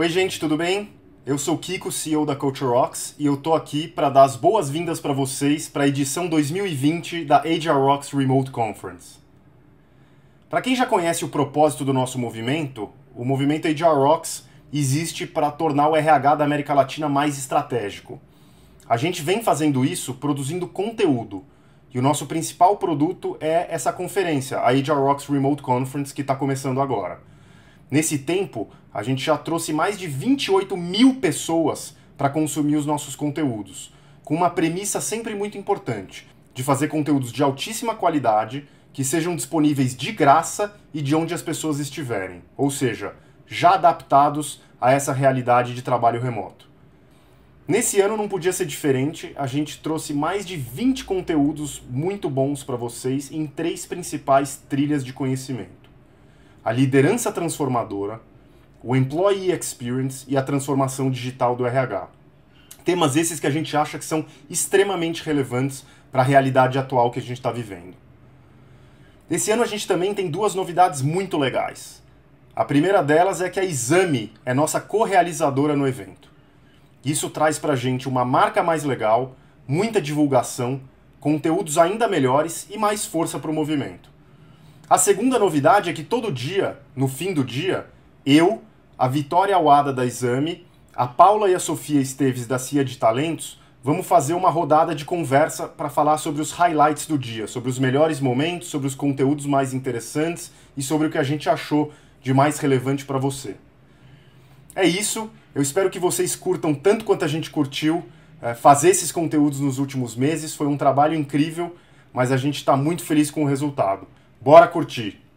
Oi, gente, tudo bem? Eu sou Kiko, CEO da Culture Rocks, e eu tô aqui para dar as boas-vindas para vocês para a edição 2020 da HR Rocks Remote Conference. Para quem já conhece o propósito do nosso movimento, o movimento HR Rocks existe para tornar o RH da América Latina mais estratégico. A gente vem fazendo isso produzindo conteúdo, e o nosso principal produto é essa conferência, a HR Rocks Remote Conference, que está começando agora. Nesse tempo, a gente já trouxe mais de 28 mil pessoas para consumir os nossos conteúdos, com uma premissa sempre muito importante, de fazer conteúdos de altíssima qualidade, que sejam disponíveis de graça e de onde as pessoas estiverem, ou seja, já adaptados a essa realidade de trabalho remoto. Nesse ano não podia ser diferente, a gente trouxe mais de 20 conteúdos muito bons para vocês em três principais trilhas de conhecimento a liderança transformadora, o employee experience e a transformação digital do RH. Temas esses que a gente acha que são extremamente relevantes para a realidade atual que a gente está vivendo. Esse ano a gente também tem duas novidades muito legais. A primeira delas é que a Exame é nossa co-realizadora no evento. Isso traz para a gente uma marca mais legal, muita divulgação, conteúdos ainda melhores e mais força para o movimento. A segunda novidade é que todo dia, no fim do dia, eu, a Vitória Awada da Exame, a Paula e a Sofia Esteves da CIA de Talentos, vamos fazer uma rodada de conversa para falar sobre os highlights do dia, sobre os melhores momentos, sobre os conteúdos mais interessantes e sobre o que a gente achou de mais relevante para você. É isso, eu espero que vocês curtam tanto quanto a gente curtiu é, fazer esses conteúdos nos últimos meses. Foi um trabalho incrível, mas a gente está muito feliz com o resultado. Bora curtir!